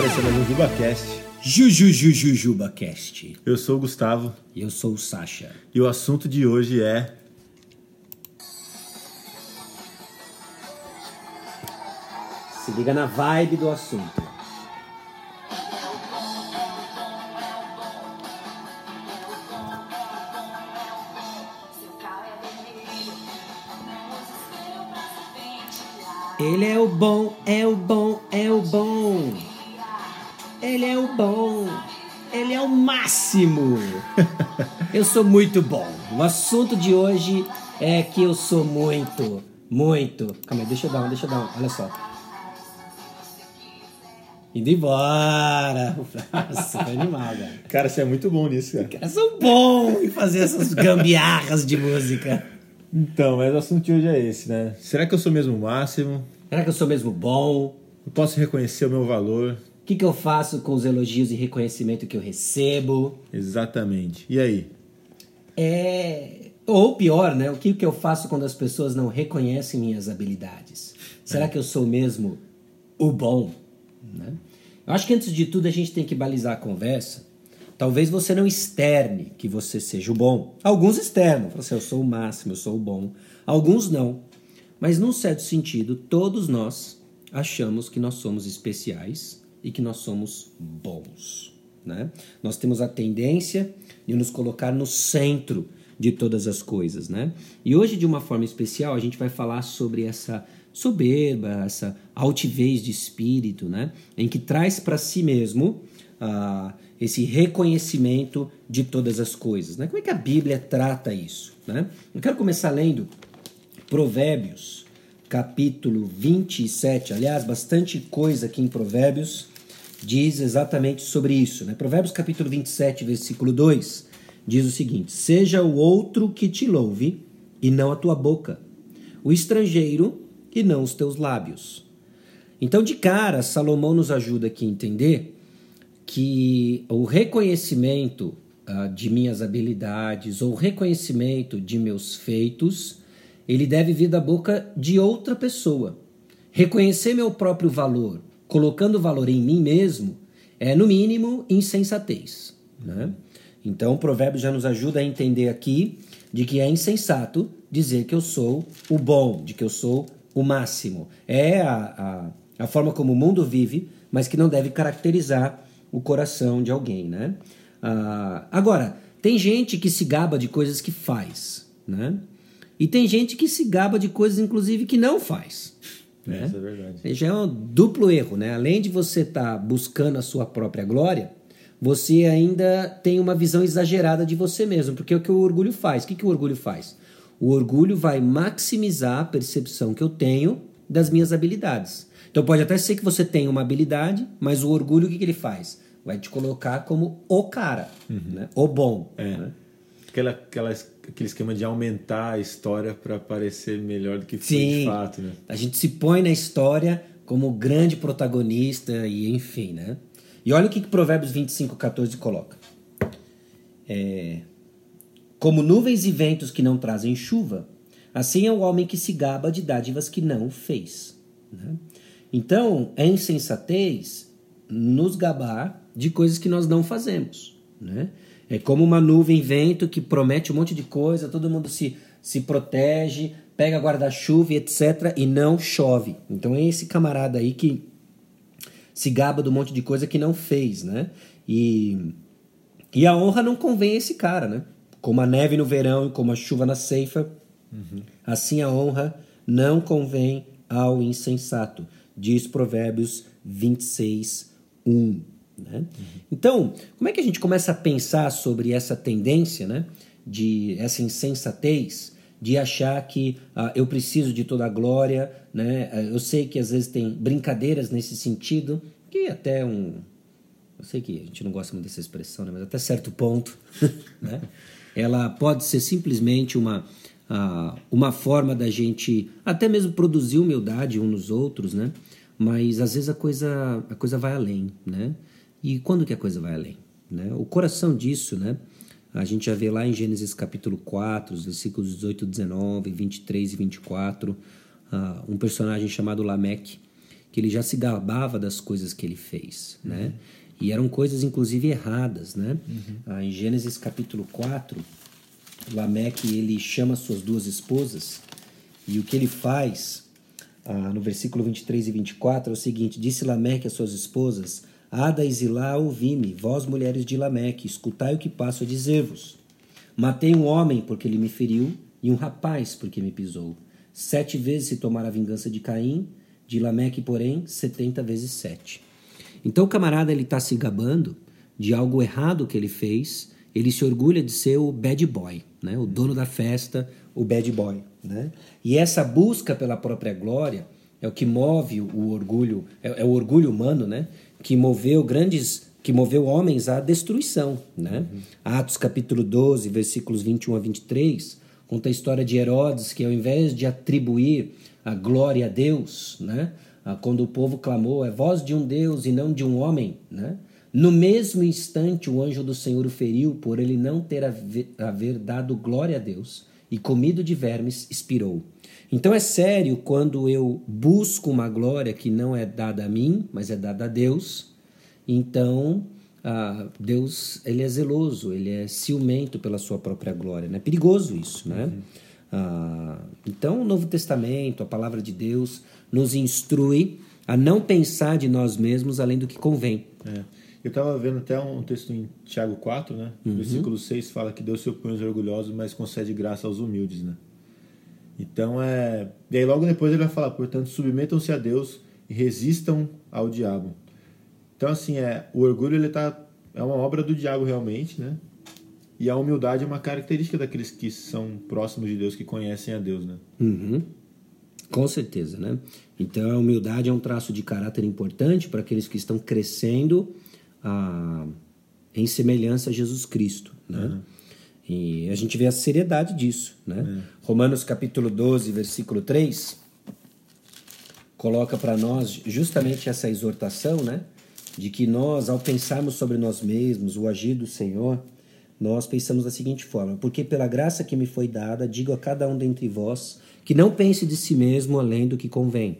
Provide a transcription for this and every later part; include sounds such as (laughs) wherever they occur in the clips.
galera, esse é mais um JubaCast. JujujujujubaCast. Eu sou o Gustavo E eu sou o Sasha. e o assunto de hoje é Se liga na vibe do assunto. Ele é o bom, é o bom, é o bom. Ele é o bom. Ele é o máximo. (laughs) Eu sou muito bom. O assunto de hoje é que eu sou muito, muito. Calma aí, deixa eu dar um, deixa eu dar um. Olha só. Indo embora. Nossa, foi animal, cara. Cara, você é muito bom nisso, cara. Eu sou bom em fazer essas gambiarras de música. Então, mas o assunto de hoje é esse, né? Será que eu sou mesmo o máximo? Será que eu sou mesmo bom? Eu posso reconhecer o meu valor? O que, que eu faço com os elogios e reconhecimento que eu recebo? Exatamente. E aí? É. Ou pior, né? O que, que eu faço quando as pessoas não reconhecem minhas habilidades? Será que eu sou mesmo o bom? Né? Eu acho que antes de tudo a gente tem que balizar a conversa. Talvez você não externe que você seja o bom. Alguns externam, falam assim, eu sou o máximo, eu sou o bom. Alguns não. Mas num certo sentido, todos nós achamos que nós somos especiais e que nós somos bons. Né? Nós temos a tendência de nos colocar no centro de todas as coisas. Né? E hoje, de uma forma especial, a gente vai falar sobre essa soberba, essa altivez de espírito, né? em que traz para si mesmo ah, esse reconhecimento de todas as coisas. Né? Como é que a Bíblia trata isso? Né? Eu quero começar lendo Provérbios, capítulo 27. Aliás, bastante coisa aqui em Provérbios diz exatamente sobre isso. Né? Provérbios, capítulo 27, versículo 2, diz o seguinte: Seja o outro que te louve, e não a tua boca, o estrangeiro, e não os teus lábios. Então, de cara, Salomão nos ajuda aqui a entender que o reconhecimento ah, de minhas habilidades ou o reconhecimento de meus feitos, ele deve vir da boca de outra pessoa. Reconhecer meu próprio valor, colocando valor em mim mesmo, é no mínimo insensatez. Né? Então, o provérbio já nos ajuda a entender aqui de que é insensato dizer que eu sou o bom, de que eu sou o máximo. É a, a, a forma como o mundo vive, mas que não deve caracterizar o coração de alguém, né? Ah, agora, tem gente que se gaba de coisas que faz, né? E tem gente que se gaba de coisas, inclusive, que não faz. Né? Isso é verdade. Já é um duplo erro, né? Além de você estar buscando a sua própria glória, você ainda tem uma visão exagerada de você mesmo, porque é o que o orgulho faz. O que, que o orgulho faz? O orgulho vai maximizar a percepção que eu tenho das minhas habilidades. Então pode até ser que você tenha uma habilidade, mas o orgulho o que, que ele faz? Vai te colocar como o cara, né? o bom. É. né? Aquela, aquela, aquele esquema de aumentar a história para parecer melhor do que foi Sim. de fato, né? A gente se põe na história como grande protagonista e enfim, né? E olha o que, que Provérbios 25, 14 coloca. É, como nuvens e ventos que não trazem chuva, assim é o homem que se gaba de dádivas que não fez. né? Então, é insensatez nos gabar de coisas que nós não fazemos. Né? É como uma nuvem vento que promete um monte de coisa, todo mundo se, se protege, pega guarda-chuva, etc., e não chove. Então é esse camarada aí que se gaba do monte de coisa que não fez, né? E, e a honra não convém a esse cara, né? Como a neve no verão e como a chuva na ceifa, assim a honra não convém ao insensato, diz Provérbios 26, 1. Né? Então, como é que a gente começa a pensar sobre essa tendência, né? De essa insensatez de achar que ah, eu preciso de toda a glória, né? Eu sei que às vezes tem brincadeiras nesse sentido, que até um. Eu sei que a gente não gosta muito dessa expressão, né? mas até certo ponto, (laughs) né? ela pode ser simplesmente uma, ah, uma forma da gente até mesmo produzir humildade uns nos outros, né? Mas às vezes a coisa, a coisa vai além, né? E quando que a coisa vai além? Né? O coração disso, né? A gente já vê lá em Gênesis capítulo 4, os versículos 18, 19, 23 e 24, ah, um personagem chamado Lameque, que ele já se gabava das coisas que ele fez, né? E eram coisas, inclusive, erradas, né? Ah, em Gênesis capítulo 4, Lameque, ele chama suas duas esposas e o que ele faz, ah, no versículo 23 e 24, é o seguinte, Disse Lameque às suas esposas, Ada e Zilá, ouvi-me, vós mulheres de Lameque, escutai o que passo a dizer-vos. Matei um homem porque ele me feriu, e um rapaz porque me pisou. Sete vezes se tomara a vingança de Caim, de Lameque, porém, setenta vezes sete. Então o camarada ele está se gabando de algo errado que ele fez, ele se orgulha de ser o bad boy, né? o dono da festa, o bad boy. Né? E essa busca pela própria glória é o que move o orgulho, é, é o orgulho humano, né? Que moveu grandes que moveu homens à destruição, né? Uhum. Atos capítulo 12, versículos 21 a 23, conta a história de Herodes que ao invés de atribuir a glória a Deus, né? Quando o povo clamou, é voz de um Deus e não de um homem, né? No mesmo instante o anjo do Senhor o feriu por ele não ter haver, haver dado glória a Deus e comido de vermes, expirou. Então é sério quando eu busco uma glória que não é dada a mim, mas é dada a Deus. Então, ah, Deus ele é zeloso, ele é ciumento pela sua própria glória. É né? perigoso isso, né? Uhum. Ah, então, o Novo Testamento, a palavra de Deus, nos instrui a não pensar de nós mesmos além do que convém. É. Eu estava vendo até um texto em Tiago 4, né? Uhum. Versículo 6 fala que Deus se opõe aos orgulhosos, mas concede graça aos humildes, né? Então é. E aí logo depois ele vai falar, portanto, submetam-se a Deus e resistam ao diabo. Então, assim, é, o orgulho ele tá, é uma obra do diabo realmente, né? E a humildade é uma característica daqueles que são próximos de Deus, que conhecem a Deus, né? Uhum. Com certeza, né? Então, a humildade é um traço de caráter importante para aqueles que estão crescendo ah, em semelhança a Jesus Cristo, né? Uhum. E a gente vê a seriedade disso, né? É. Romanos capítulo 12, versículo 3, coloca para nós justamente essa exortação, né? De que nós, ao pensarmos sobre nós mesmos, o agir do Senhor, nós pensamos da seguinte forma: Porque pela graça que me foi dada, digo a cada um dentre vós que não pense de si mesmo além do que convém.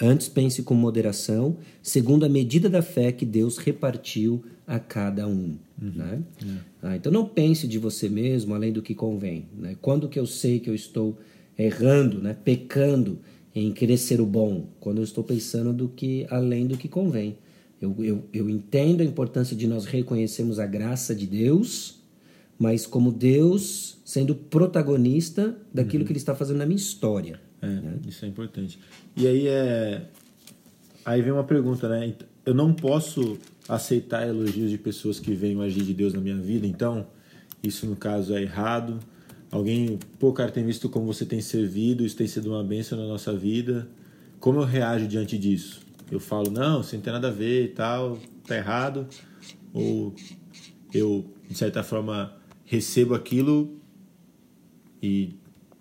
Antes pense com moderação, segundo a medida da fé que Deus repartiu a cada um. Uhum. Né? Uhum. Ah, então não pense de você mesmo além do que convém. Né? Quando que eu sei que eu estou errando, né? pecando em querer ser o bom? Quando eu estou pensando do que além do que convém. Eu, eu, eu entendo a importância de nós reconhecermos a graça de Deus, mas como Deus sendo protagonista daquilo uhum. que Ele está fazendo na minha história. É, né? Isso é importante. E aí é. Aí vem uma pergunta, né? Eu não posso aceitar elogios de pessoas que veem o agir de Deus na minha vida, então isso no caso é errado. Alguém, pô, cara, tem visto como você tem servido, isso tem sido uma bênção na nossa vida. Como eu reajo diante disso? Eu falo, não, isso não tem nada a ver e tal, tá errado. Ou eu, de certa forma, recebo aquilo e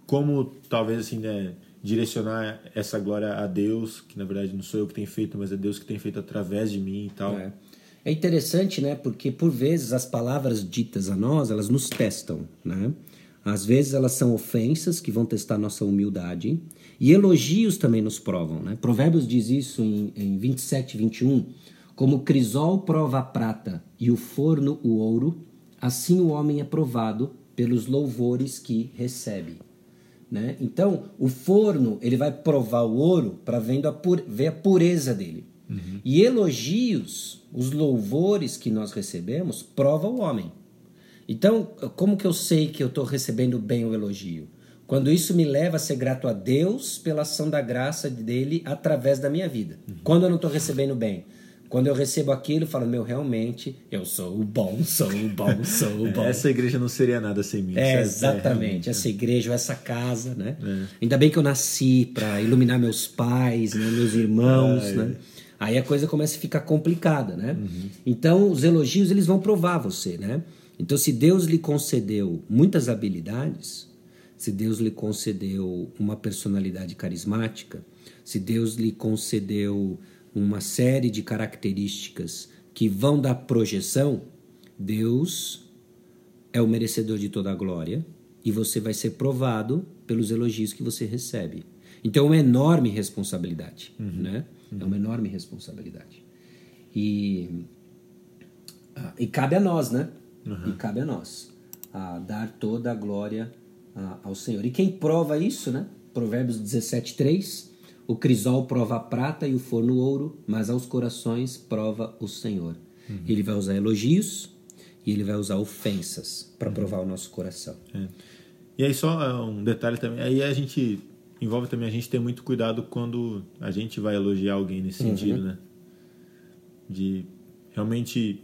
como talvez assim, né, direcionar essa glória a Deus, que na verdade não sou eu que tenho feito, mas é Deus que tem feito através de mim e tal. É. É interessante, né? Porque por vezes as palavras ditas a nós, elas nos testam, né? Às vezes elas são ofensas que vão testar nossa humildade e elogios também nos provam, né? Provérbios diz isso em, em 27, 21. Como o crisol prova a prata e o forno o ouro, assim o homem é provado pelos louvores que recebe. Né? Então, o forno ele vai provar o ouro para ver a pureza dele. Uhum. E elogios, os louvores que nós recebemos, prova o homem. Então, como que eu sei que eu estou recebendo bem o elogio? Quando isso me leva a ser grato a Deus pela ação da graça dele através da minha vida. Uhum. Quando eu não estou recebendo bem, quando eu recebo aquilo, eu falo, meu, realmente, eu sou o bom, sou o bom, sou o (laughs) bom. essa igreja não seria nada sem mim. É, exatamente. É, essa igreja, essa casa, né? É. Ainda bem que eu nasci para iluminar meus pais, né, meus irmãos, né? Aí a coisa começa a ficar complicada, né? Uhum. Então, os elogios, eles vão provar você, né? Então, se Deus lhe concedeu muitas habilidades, se Deus lhe concedeu uma personalidade carismática, se Deus lhe concedeu uma série de características que vão dar projeção, Deus é o merecedor de toda a glória e você vai ser provado pelos elogios que você recebe. Então é uma enorme responsabilidade, uhum. né? É uma enorme responsabilidade. E, ah, e cabe a nós, né? E cabe a nós a dar toda a glória ah, ao Senhor. E quem prova isso, né? Provérbios 17, 3. O crisol prova a prata e o forno ouro, mas aos corações prova o Senhor. Ele vai usar elogios e ele vai usar ofensas para provar o nosso coração. É. E aí só é, um detalhe também, aí a gente envolve também a gente ter muito cuidado quando a gente vai elogiar alguém nesse sentido, né? De realmente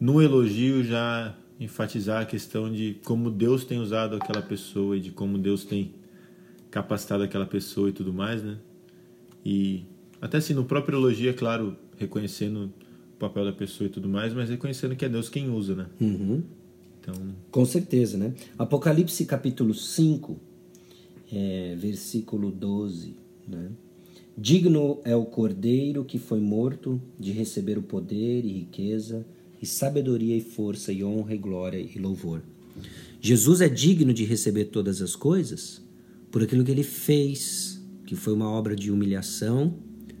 no elogio já enfatizar a questão de como Deus tem usado aquela pessoa e de como Deus tem capacitado aquela pessoa e tudo mais, né? E até assim no próprio elogio, é claro, reconhecendo o papel da pessoa e tudo mais, mas reconhecendo que é Deus quem usa, né? Uhum. Então, Com certeza, né? Apocalipse capítulo 5, é, versículo 12, né? Digno é o cordeiro que foi morto de receber o poder e riqueza, e sabedoria e força, e honra e glória e louvor. Jesus é digno de receber todas as coisas por aquilo que ele fez, que foi uma obra de humilhação,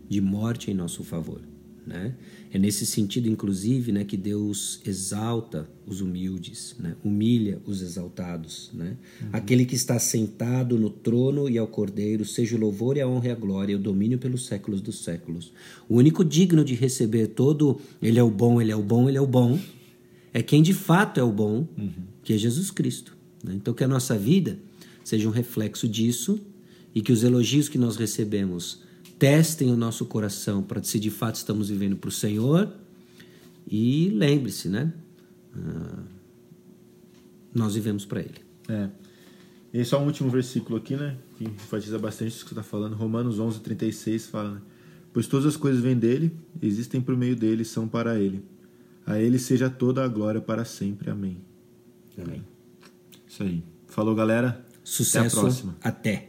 de morte em nosso favor. Né? É nesse sentido, inclusive, né, que Deus exalta os humildes, né? humilha os exaltados. Né? Aquele que está sentado no trono e ao cordeiro, seja o louvor e a honra e a glória e o domínio pelos séculos dos séculos. O único digno de receber todo, ele é o bom, ele é o bom, ele é o bom, é quem de fato é o bom, que é Jesus Cristo. né? Então, que a nossa vida seja um reflexo disso e que os elogios que nós recebemos testem o nosso coração para se de fato estamos vivendo para o Senhor. E lembre-se, né? Ah, nós vivemos para Ele. É. E só um último versículo aqui, né? Que enfatiza bastante isso que você está falando. Romanos 11, 36 fala, né? Pois todas as coisas vêm dele, existem por meio dele e são para ele. A ele seja toda a glória para sempre. Amém. Amém. Isso aí. Falou, galera. Sucesso. Até a próxima. Até.